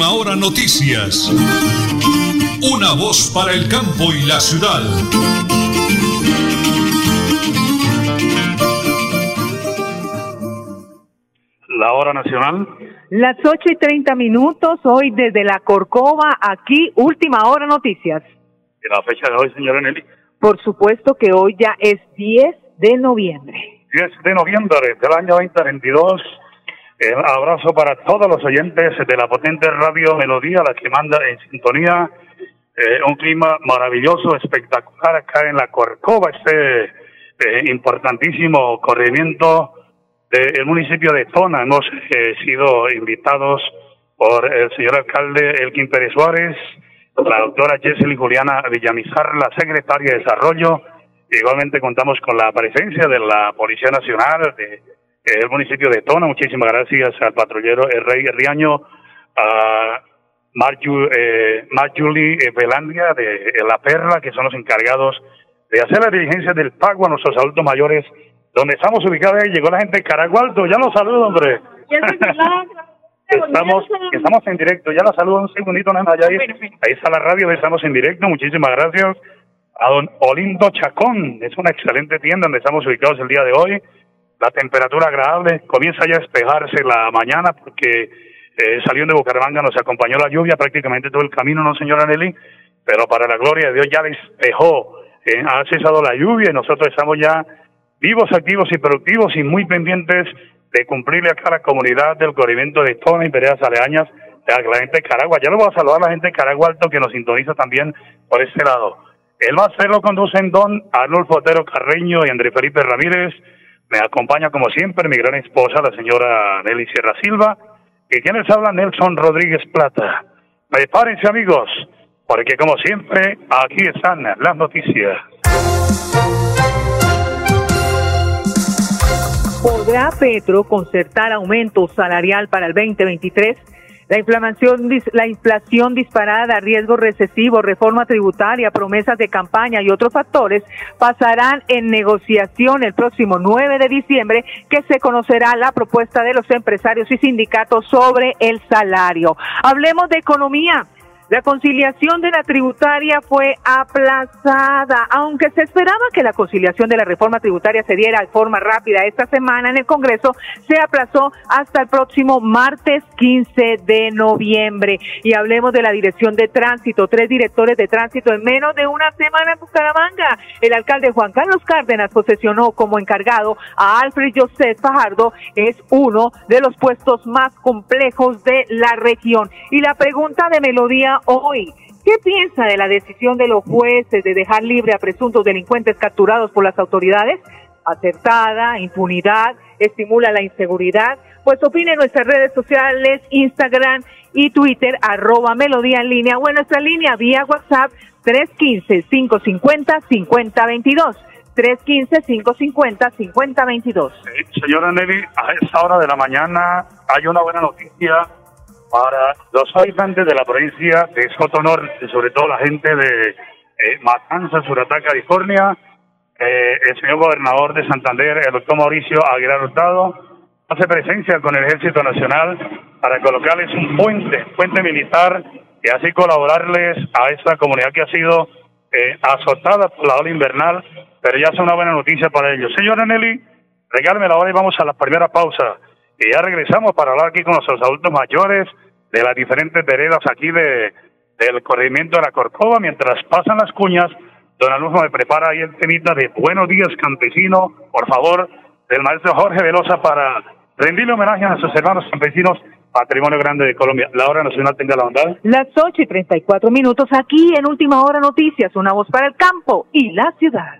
Última Hora Noticias. Una voz para el campo y la ciudad. La hora nacional. Las 8 y 30 minutos, hoy desde la Corcova, aquí, Última Hora Noticias. ¿Y la fecha de hoy, señora Nelly? Por supuesto que hoy ya es 10 de noviembre. 10 de noviembre del año 2022. El abrazo para todos los oyentes de la potente radio Melodía, la que manda en sintonía. Eh, un clima maravilloso, espectacular acá en la Corcova, este eh, importantísimo corrimiento del municipio de Tona. Hemos eh, sido invitados por el señor alcalde Elkin Pérez Suárez, la doctora Jessely Juliana Villamizar, la secretaria de Desarrollo. Igualmente contamos con la presencia de la Policía Nacional del municipio de Tona. Muchísimas gracias al patrullero el Rey Riaño, a Marju, eh, Marjulie Velandia de La Perla, que son los encargados de hacer la diligencia del pago a nuestros adultos mayores, donde estamos ubicados. Llegó la gente de Caragualto. Ya los saludo, hombre. Estamos, estamos en directo, ya la saludo un segundito, nada ahí, ahí está la radio, estamos en directo, muchísimas gracias a don Olindo Chacón, es una excelente tienda donde estamos ubicados el día de hoy, la temperatura agradable, comienza ya a despejarse la mañana porque eh, saliendo de Bucaramanga nos acompañó la lluvia prácticamente todo el camino, ¿no, señora Nelly? Pero para la gloria de Dios ya despejó, eh, ha cesado la lluvia y nosotros estamos ya vivos, activos y productivos y muy pendientes de cumplirle acá a la comunidad del corrimiento de Tona y veredas aleañas, la gente de Caragua. Ya lo voy a saludar a la gente de Caragua Alto que nos sintoniza también por este lado. El más lo conducen Don Arnulfo Otero Carreño y André Felipe Ramírez. Me acompaña como siempre mi gran esposa, la señora Nelly Sierra Silva. Y quienes habla Nelson Rodríguez Plata. Prepárense amigos, porque como siempre, aquí están las noticias. ¿Podrá Petro concertar aumento salarial para el 2023? La inflación, la inflación disparada, riesgo recesivo, reforma tributaria, promesas de campaña y otros factores pasarán en negociación el próximo 9 de diciembre, que se conocerá la propuesta de los empresarios y sindicatos sobre el salario. Hablemos de economía. La conciliación de la tributaria fue aplazada, aunque se esperaba que la conciliación de la reforma tributaria se diera de forma rápida esta semana en el Congreso, se aplazó hasta el próximo martes 15 de noviembre. Y hablemos de la dirección de tránsito, tres directores de tránsito en menos de una semana en Bucaramanga. El alcalde Juan Carlos Cárdenas posesionó como encargado a Alfred Joseph Fajardo, es uno de los puestos más complejos de la región. Y la pregunta de Melodía hoy. ¿Qué piensa de la decisión de los jueces de dejar libre a presuntos delincuentes capturados por las autoridades? Acertada, impunidad, estimula la inseguridad. Pues opine en nuestras redes sociales, Instagram y Twitter, arroba melodía en línea o en nuestra línea vía WhatsApp 315-550-5022. 315-550-5022. señora Nelly, a esta hora de la mañana hay una buena noticia para los habitantes de la provincia de Soto Norte, sobre todo la gente de eh, Matanza, Suratá, California, eh, el señor gobernador de Santander, el doctor Mauricio Aguilar Hurtado, hace presencia con el Ejército Nacional para colocarles un puente, puente militar, y así colaborarles a esta comunidad que ha sido eh, azotada por la ola invernal, pero ya es una buena noticia para ellos. Señora Nelly, regálame la hora y vamos a la primera pausa. Y ya regresamos para hablar aquí con nuestros adultos mayores de las diferentes veredas aquí de del corrimiento de la Corcova. Mientras pasan las cuñas, don Alonso me prepara ahí el temita de Buenos días, campesino, por favor, del maestro Jorge Velosa para rendirle homenaje a nuestros hermanos campesinos Patrimonio Grande de Colombia. La hora nacional tenga la bondad. Las 8 y 34 minutos aquí en Última Hora Noticias, una voz para el campo y la ciudad.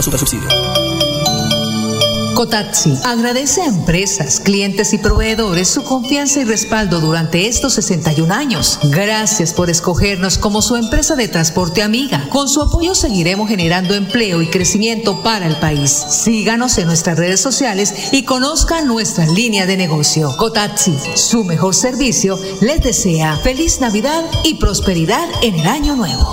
Super. Cotaxi agradece a empresas, clientes y proveedores su confianza y respaldo durante estos 61 años. Gracias por escogernos como su empresa de transporte amiga. Con su apoyo seguiremos generando empleo y crecimiento para el país. Síganos en nuestras redes sociales y conozca nuestra línea de negocio. Cotaxi, su mejor servicio, les desea feliz Navidad y prosperidad en el año nuevo.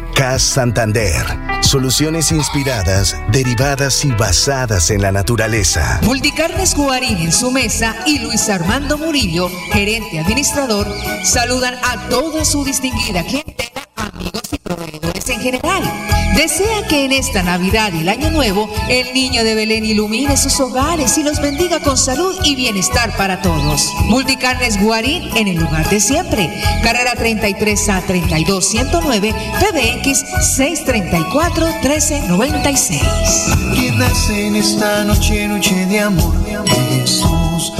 CAS Santander. Soluciones inspiradas, derivadas y basadas en la naturaleza. Multicarnes Guarín en su mesa y Luis Armando Murillo, gerente administrador, saludan a toda su distinguida clientela, en general. Desea que en esta Navidad y el Año Nuevo el niño de Belén ilumine sus hogares y los bendiga con salud y bienestar para todos. Multicarnes Guarín en el lugar de siempre. Carrera 33 a 32 109 PBX 634 1396. Que nace en esta noche, noche de amor, de amor.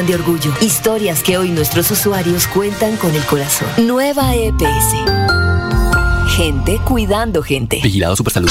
de orgullo. Historias que hoy nuestros usuarios cuentan con el corazón. Nueva EPS. Gente cuidando gente. Vigilado Supersalud.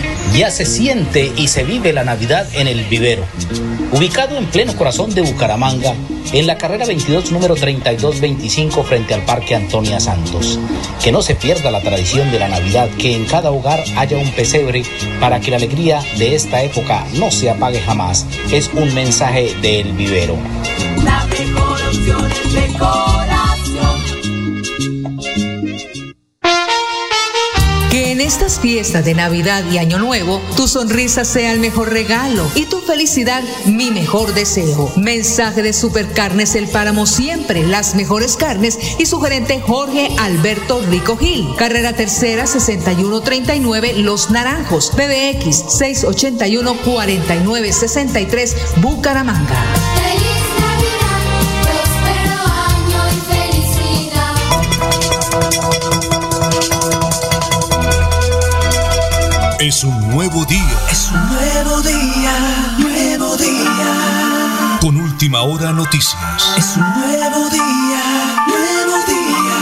Ya se siente y se vive la Navidad en el vivero. Ubicado en pleno corazón de Bucaramanga, en la carrera 22 número 3225 frente al Parque Antonia Santos. Que no se pierda la tradición de la Navidad, que en cada hogar haya un pesebre para que la alegría de esta época no se apague jamás. Es un mensaje del vivero. La mejor opción es estas fiestas de Navidad y Año Nuevo, tu sonrisa sea el mejor regalo y tu felicidad mi mejor deseo. Mensaje de Supercarnes El Páramo siempre, las mejores carnes y su gerente Jorge Alberto Rico Gil. Carrera Tercera 6139 Los Naranjos, PBX 681 4963 Bucaramanga. Es un nuevo día. Es un nuevo día, nuevo día. Con última hora noticias. Es un nuevo día, nuevo día.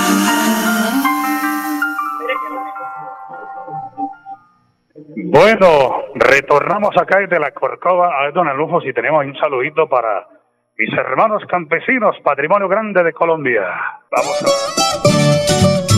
Bueno, retornamos acá desde la Corcova. A ver, don Alufo, si tenemos un saludito para mis hermanos campesinos, patrimonio grande de Colombia. Vamos a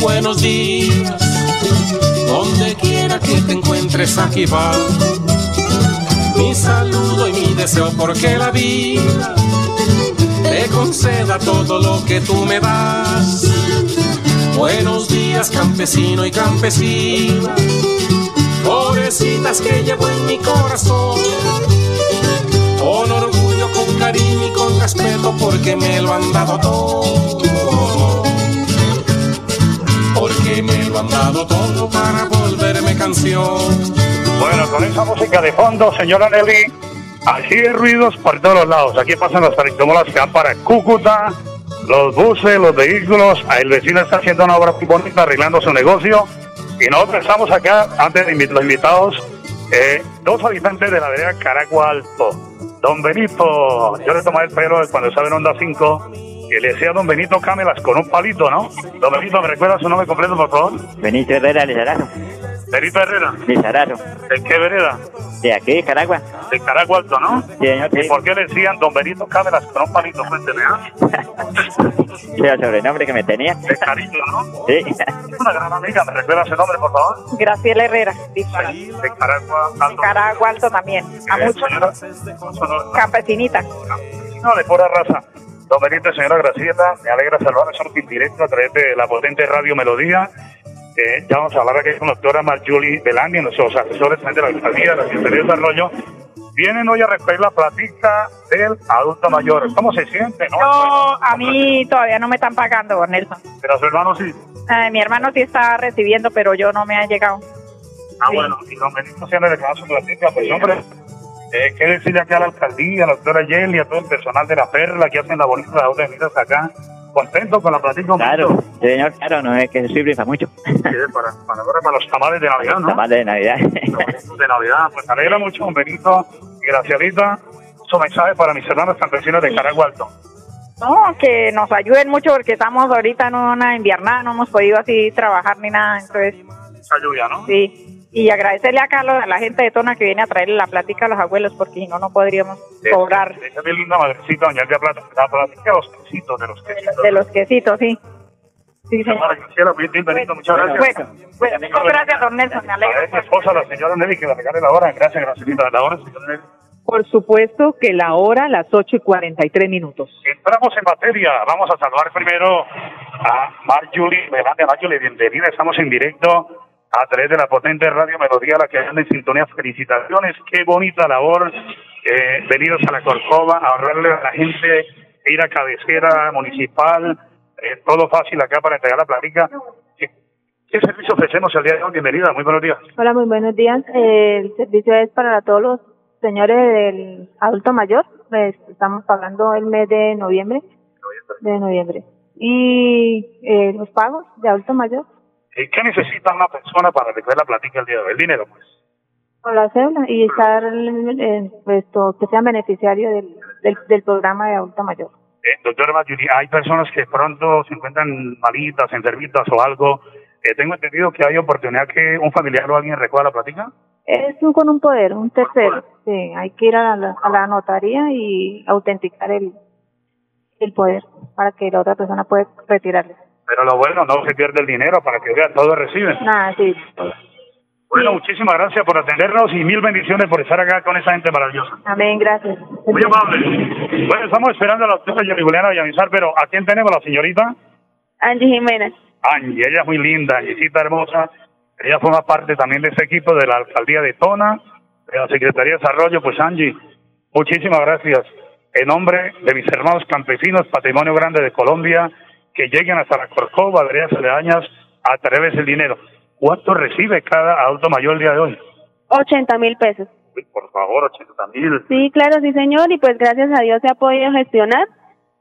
buenos días. Donde quiera que te encuentres aquí va. Mi saludo y mi deseo porque la vida te conceda todo lo que tú me das. Buenos días, campesino y campesina. Pobrecitas que llevo en mi corazón. Con orgullo, con cariño y con respeto, porque me lo han dado todo. Lo han dado todo para volverme canción. Bueno, con esa música de fondo, señora Nelly, así de ruidos por todos lados. Aquí pasan las tractomolas que van para Cúcuta, los buses, los vehículos. El vecino está haciendo una obra muy bonita, arreglando su negocio. Y nosotros estamos acá, antes de los invitados, eh, dos habitantes de la vereda Caragua Alto. Don Benito, yo le tomé el pelo cuando estaba en Onda 5 y le decía a Don Benito Cámelas con un palito, ¿no? Don Benito, ¿me recuerda su nombre completo, por favor? Benito Herrera Lizarazo. Benito Herrera. Lizarazo. ¿De qué vereda? De aquí, Caragua. De Caragua Alto, ¿no? Sí, señor. ¿Y por qué le decían Don Benito Cámelas con un palito? Cuénteme, ¿ah? Sí, el sobrenombre que me tenía. De cariño, ¿no? Sí. Es una gran amiga, ¿me recuerda su nombre, por favor? Graciela Herrera, De Caragua Alto. Caragua Alto también. A Eh, muchos campesinitas. No, de pura raza. Don Benito, señora Graciela, me alegra saludar, estamos en directo a través de la potente Radio Melodía. Eh, ya vamos a hablar aquí con la doctora Marjuli Belandi, nuestros asesores de la alcaldía, de la Secretaría de Desarrollo. Vienen hoy a recoger la platica del adulto mayor. ¿Cómo se siente? No, No, a mí todavía no me están pagando, don Nelson. pero a su hermano sí. Eh, mi hermano sí está recibiendo, pero yo no me ha llegado. Ah, bueno, y don Benito se le reclamado su platica, pues hombre, eh, ¿qué decirle acá a la alcaldía, a la doctora Yeli, a todo el personal de la Perla que hacen la bonita labor de hasta acá? Contento con la platica, Claro, señor, claro, no es que se sirve para mucho. Sí, para, para, ahora para los tamales de Navidad, ¿no? Tamales de Navidad. Los de Navidad. Pues me alegra mucho, don Benito y Gracielita. Su mensaje para mis hermanos campesinos de Alto. No, que nos ayuden mucho porque estamos ahorita en una inviernada, no hemos podido así trabajar ni nada, entonces Esa lluvia, ¿no? sí. Y agradecerle a Carlos, a la gente de Tona que viene a traerle la plática a los abuelos porque si no, no podríamos cobrar Esa es mi linda madrecita, doña Elvia Plata. La platica de los quesitos, de los quesitos. de los quesitos, sí. Sí, señor. Graciela, bien, Benito, muchas gracias. Bueno, bueno, muchas gracias, don Nelson, me A mi esposa, la señora Nelly, que le regale la hora. Gracias, Gracielita. La hora, señora Nelly. Por supuesto que la hora, las 8 y 43 minutos. Entramos en materia. Vamos a saludar primero a Marjorie. Marjorie, bienvenida. Estamos en directo a través de la potente radio Melodía, la que anda en sintonía. Felicitaciones. Qué bonita labor. Eh, venidos a la Corcova ahorrarle a la gente ir a cabecera municipal. Eh, todo fácil acá para entregar la platica. ¿Qué, servicio ofrecemos el día de hoy? Bienvenida. Muy buenos días. Hola, muy buenos días. Eh, el servicio es para todos los señores del adulto mayor. Pues, estamos pagando el mes de noviembre. De noviembre. Y eh, los pagos de adulto mayor ¿Qué necesita una persona para recoger la platica el día de hoy? El dinero, pues. con la cédula y estar, eh, pues, que sean beneficiarios del, del, del programa de adulto mayor. Eh, doctora Mayuri, hay personas que pronto se encuentran malitas, enfermitas o algo. Eh, tengo entendido que hay oportunidad que un familiar o alguien recoja la platica. Es un, con un poder, un tercero. Sí, hay que ir a la, a la notaría y autenticar el, el poder para que la otra persona pueda retirarle. Pero lo bueno, no se pierde el dinero para que vean, todos reciben. Nada, sí. Bueno, muchísimas gracias por atendernos y mil bendiciones por estar acá con esa gente maravillosa. Amén, gracias. Muy amable. Bueno, estamos esperando a la doctora Juliana Villamizar, pero ¿a quién tenemos? La señorita Angie Jiménez. Angie. Ella es muy linda, Angiecita hermosa. Ella forma parte también de ese equipo de la alcaldía de Tona, de la Secretaría de Desarrollo. Pues Angie, muchísimas gracias. En nombre de mis hermanos campesinos, Patrimonio Grande de Colombia, que lleguen hasta la Corcova, veredas aledañas, a través del dinero. ¿Cuánto recibe cada adulto mayor el día de hoy? 80 mil pesos. Uy, por favor, 80 mil. Sí, claro, sí, señor. Y pues gracias a Dios se ha podido gestionar.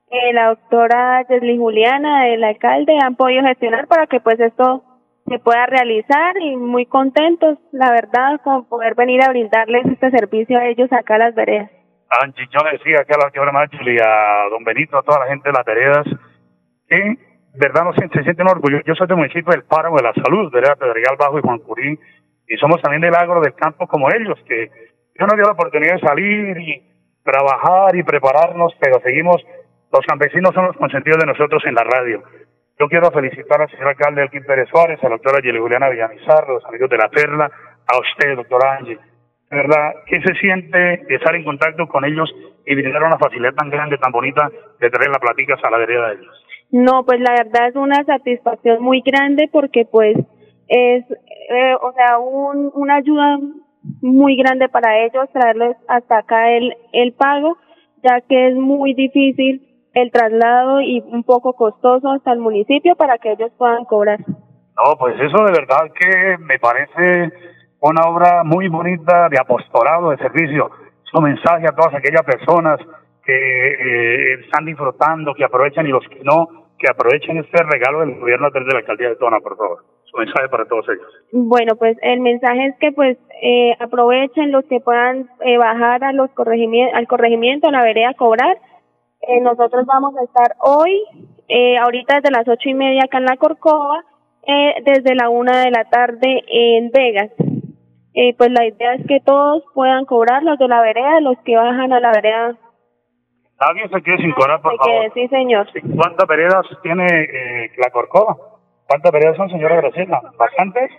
Eh, la doctora Yesli Juliana, el alcalde, han podido gestionar para que pues esto se pueda realizar y muy contentos, la verdad, con poder venir a brindarles este servicio a ellos acá a las veredas. Angie, yo decía acá a la señora y a don Benito, a toda la gente de las veredas, que verdad no se, se sienten orgullosos. Yo soy del municipio del Páramo de la Salud, ¿verdad? Pedregal Bajo y Juan Curín, y somos también del agro del campo como ellos, que yo nos dio la oportunidad de salir y trabajar y prepararnos, pero seguimos, los campesinos son los consentidos de nosotros en la radio. Yo quiero felicitar al señor alcalde Elkin Pérez Suárez, a la doctora Yeli Juliana Villamizar, los amigos de la Perla, a usted, doctora Angie. De verdad, ¿qué se siente estar en contacto con ellos y brindar una facilidad tan grande, tan bonita de traer las platicas a la vereda de ellos? No, pues la verdad es una satisfacción muy grande porque pues es, eh, o sea, un, una ayuda muy grande para ellos traerles hasta acá el, el pago, ya que es muy difícil el traslado y un poco costoso hasta el municipio para que ellos puedan cobrar. No, pues eso de verdad que me parece una obra muy bonita de apostolado, de servicio. Es un mensaje a todas aquellas personas que eh, están disfrutando, que aprovechan y los que no, que aprovechen este regalo del gobierno de la alcaldía de Tona, por favor. Su mensaje para todos ellos. Bueno, pues el mensaje es que pues eh, aprovechen los que puedan eh, bajar a los corregimientos, al corregimiento, a la vereda cobrar. Eh, nosotros vamos a estar hoy, eh, ahorita desde las ocho y media acá en la Corcova, eh, desde la una de la tarde en Vegas. Eh, pues la idea es que todos puedan cobrar, los de la vereda, los que bajan a la vereda. ¿Alguien se quiere sin cobrar, por favor? sí, señor. ¿Cuántas veredas tiene eh, la Corcova? ¿Cuántas veredas son, señora Graciela? ¿Bastantes?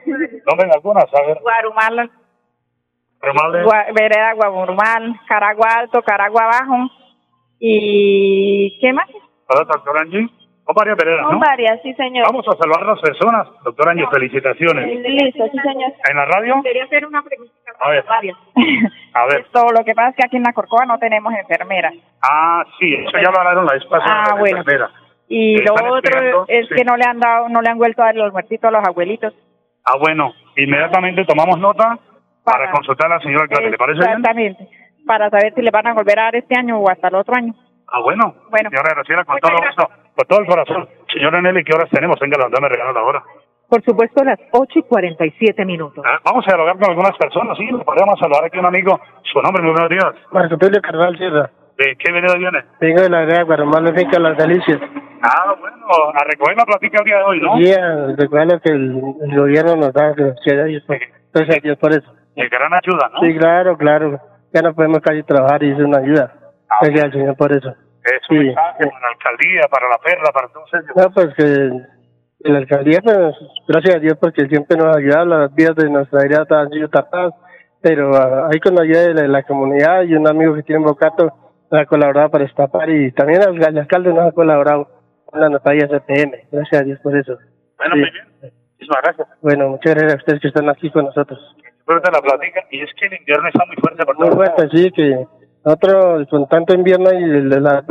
Nombren algunas, a ver. Guarumal, Remales. Gua- Vereda Guarumal, Caragua Alto, Caragua Bajo. ¿Y qué más? Hola, doctor Angie. Son varias veredas, Son ¿no? varias, sí, señor. Vamos a salvar a las personas. Doctor Angie, felicitaciones. Listo, sí, señor. ¿En la radio? Quería hacer una pregunta. A ver. Varias. A ver. Esto, lo que pasa es que aquí en la Corcova no tenemos enfermera. Ah, sí, eso ya lo hablaron la vez pasada. Ah, bueno. enfermera. Y lo otro esperando, es sí. que no le han dado, no le han vuelto a dar los muertitos a los abuelitos. Ah, bueno. Inmediatamente tomamos nota para consultar a la señora alcalde. ¿Le parece bien? Exactamente. Para saber si le van a volver a dar este año o hasta el otro año. Ah, bueno. Bueno. Señora Graciela, con todo gusto, con todo el corazón. Señora Nelly, ¿qué horas tenemos? Venga, dame regalo la hora. Por supuesto, a las 8 y 47 minutos. Ah, vamos a dialogar con algunas personas, sí. Podríamos saludar aquí a un amigo. Su nombre, muy buenos días. Marco Tulio Carval Sierra. ¿De qué vereda viene? Vengo de la Guarumal, de finca Las Delicias. Ah, bueno, a recoger la platica el día de hoy, ¿no? Y a recuerda que el, el gobierno nos da, gracias a Dios por, gracias a Dios por eso. De gran ayuda, ¿no? Sí, claro, claro. Ya no podemos casi trabajar y es una ayuda. Gracias al Señor por eso. Es un mensaje para la alcaldía, para la perla, para todos ellos. No, pues que que la alcaldía, pues, gracias a Dios porque siempre nos ha ayudado, las vías de nuestra área han sido tapadas, pero ah, ahí con la ayuda de la, la comunidad y un amigo que tiene en Bocato nos ha colaborado para destapar y también el, el alcalde nos ha colaborado con la notarias CPM, gracias a Dios por eso. Bueno, Sí. muy bien. Muchísimas gracias. Bueno, muchas gracias a ustedes que están aquí con nosotros. Disfruta la platica. Y es que el invierno está muy fuerte por Muy fuerte, sí, que nosotros con tanto invierno y la, la,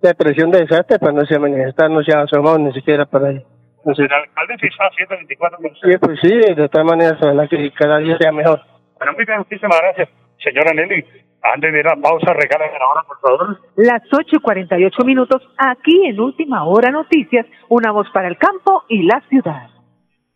la presión de desastre, pues no se ha manifestado, no se ha asomado ni siquiera para ahí. Entonces, El alcalde está a 724 con sí, pues sí, de todas maneras, ojalá que cada día sea mejor. Bueno, muy bien, muchísimas gracias. Señora Nelly, antes de ir a la pausa, regálame ahora, por favor. Las 8 y 48 minutos, aquí en Última Hora Noticias, una voz para el campo y la ciudad.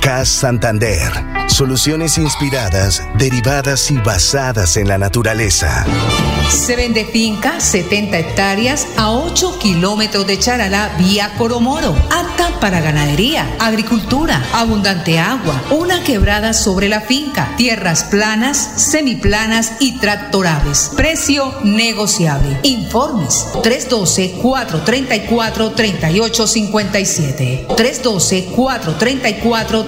CAS Santander. Soluciones inspiradas, derivadas y basadas en la naturaleza. Se vende finca 70 hectáreas a 8 kilómetros de Charalá vía Coromoro, apta para ganadería, agricultura, abundante agua, una quebrada sobre la finca, tierras planas, semiplanas y tractorables. Precio negociable. Informes 312-434-3857. 312-434-3857.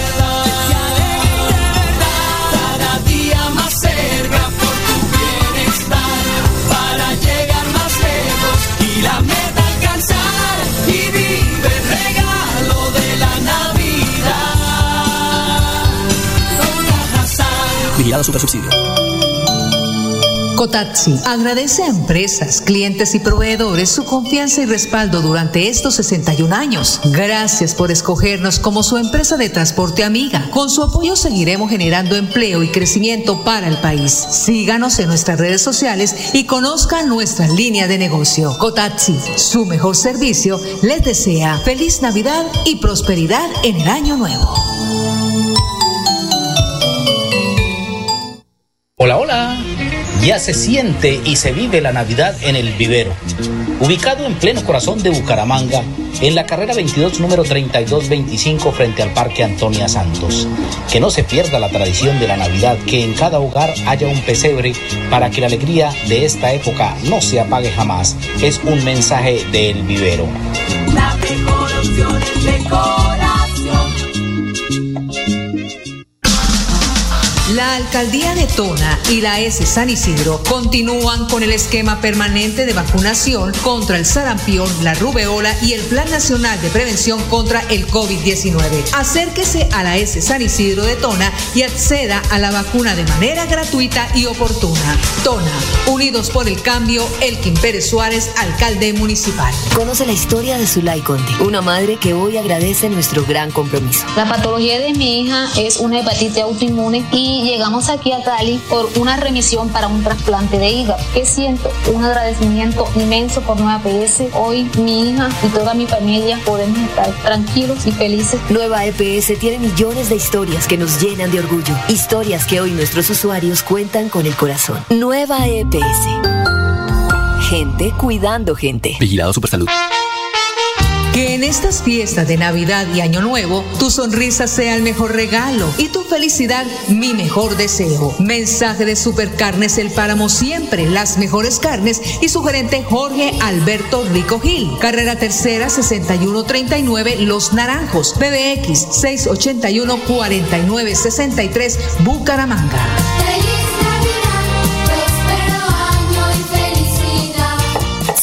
Vigilado Supersubsidio. Agradece a empresas, clientes y proveedores su confianza y respaldo durante estos 61 años. Gracias por escogernos como su empresa de transporte amiga. Con su apoyo seguiremos generando empleo y crecimiento para el país. Síganos en nuestras redes sociales y conozcan nuestra línea de negocio. Cotaxi, su mejor servicio, les desea feliz Navidad y prosperidad en el año nuevo. Hola, hola. Ya se siente y se vive la Navidad en el vivero. Ubicado en pleno corazón de Bucaramanga, en la carrera 22 número 3225 frente al Parque Antonia Santos. Que no se pierda la tradición de la Navidad, que en cada hogar haya un pesebre para que la alegría de esta época no se apague jamás. Es un mensaje del vivero. La mejor opción es decoración. Tona y la S San Isidro continúan con el esquema permanente de vacunación contra el sarampión, la rubeola y el Plan Nacional de Prevención contra el COVID-19. Acérquese a la S San Isidro de Tona y acceda a la vacuna de manera gratuita y oportuna. Tona, unidos por el cambio, Elkin Pérez Suárez, alcalde municipal. Conoce la historia de Zulay Conde, una madre que hoy agradece nuestro gran compromiso. La patología de mi hija es una hepatitis autoinmune y llegamos aquí a Cali por una remisión para un trasplante de hígado. Que siento un agradecimiento inmenso por Nueva PS. Hoy mi hija y toda mi familia podemos estar tranquilos y felices. Nueva EPS tiene millones de historias que nos llenan de orgullo. Historias que hoy nuestros usuarios cuentan con el corazón. Nueva EPS. Gente cuidando gente. Vigilado Supersalud. Que en estas fiestas de Navidad y Año Nuevo, tu sonrisa sea el mejor regalo y tu felicidad mi mejor deseo. Mensaje de Supercarnes El Páramo siempre, las mejores carnes y su gerente Jorge Alberto Rico Gil. Carrera Tercera 6139 Los Naranjos, PBX 681 4963 Bucaramanga.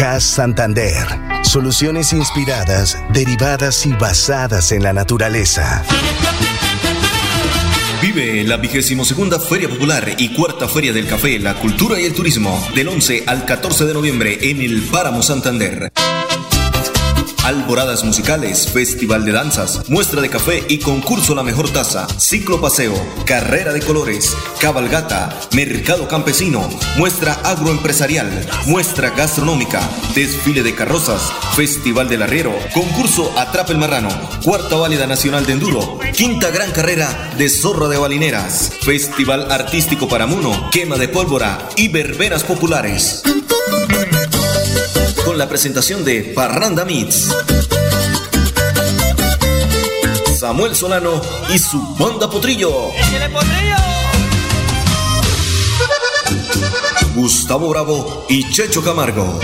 CAS Santander. Soluciones inspiradas, derivadas y basadas en la naturaleza. Vive la vigésimo segunda Feria Popular y cuarta Feria del Café, la Cultura y el Turismo del 11 al 14 de noviembre en el Páramo Santander. Alboradas musicales, festival de danzas, muestra de café y concurso La Mejor Taza, ciclo paseo, carrera de colores, cabalgata, mercado campesino, muestra agroempresarial, muestra gastronómica, desfile de carrozas, festival del arriero, concurso Atrapa el Marrano, cuarta válida nacional de enduro, quinta gran carrera de zorra de balineras, festival artístico para Muno, quema de pólvora y verbenas populares con la presentación de Parranda Meets. Samuel Solano y su banda Potrillo. Gustavo Bravo y Checho Camargo.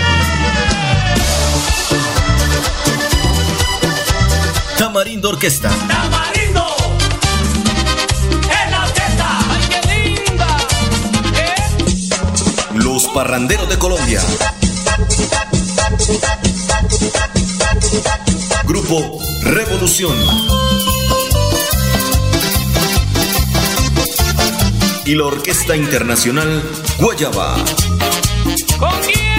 Tamarindo Orquesta. Tamarindo. En la orquesta. Ay, qué linda. Los Parranderos de Colombia. Grupo Revolución. Y la Orquesta Internacional Guayaba. ¿Con quién?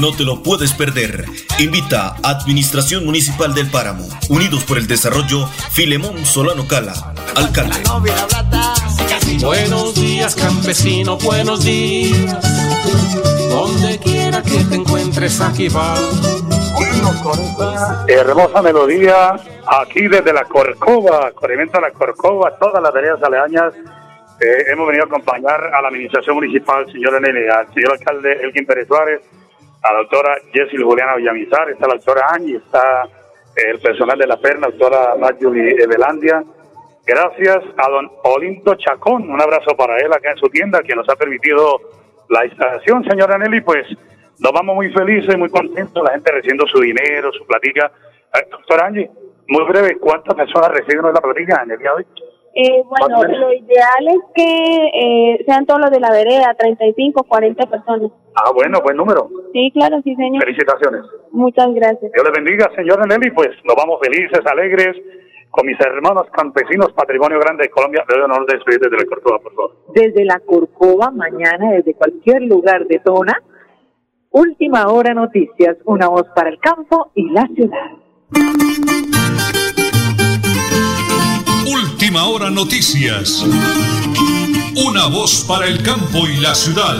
No te lo puedes perder. Invita a Administración Municipal del Páramo. Unidos por el Desarrollo, Filemón Solano Cala. Alcalde. Buenos días, campesino, buenos días. Donde quiera que te encuentres, aquí va. Hermosa melodía aquí desde la Corcova, corrimiento la Corcova, todas las tareas aledañas. Eh, hemos venido a acompañar a la administración municipal, señor Nene, al señor alcalde Elkin Pérez Suárez, a la doctora Jessil Juliana Villamizar, está la doctora Angie, está el personal de la PERNA, la doctora Marjorie Evelandia, Gracias a don Olinto Chacón. Un abrazo para él acá en su tienda, que nos ha permitido la instalación, señora Nelly. Pues nos vamos muy felices, muy contentos, la gente recibiendo su dinero, su platica. Eh, doctor Angie, muy breve, ¿cuántas personas reciben la platica en el día de hoy? Eh, bueno, lo ideal es que eh, sean todos los de la vereda, 35, 40 personas. Ah, bueno, buen número. Sí, claro, sí, señor. Felicitaciones. Muchas gracias. Dios le bendiga, señora Nelly. Pues nos vamos felices, alegres, con mis hermanos campesinos, Patrimonio Grande de Colombia. Le doy honor de despedir desde el Corcova, por favor. Desde la Corcova, mañana, desde cualquier lugar de Tona. Última hora noticias, una voz para el campo y la ciudad. Última hora noticias. Una voz para el campo y la ciudad.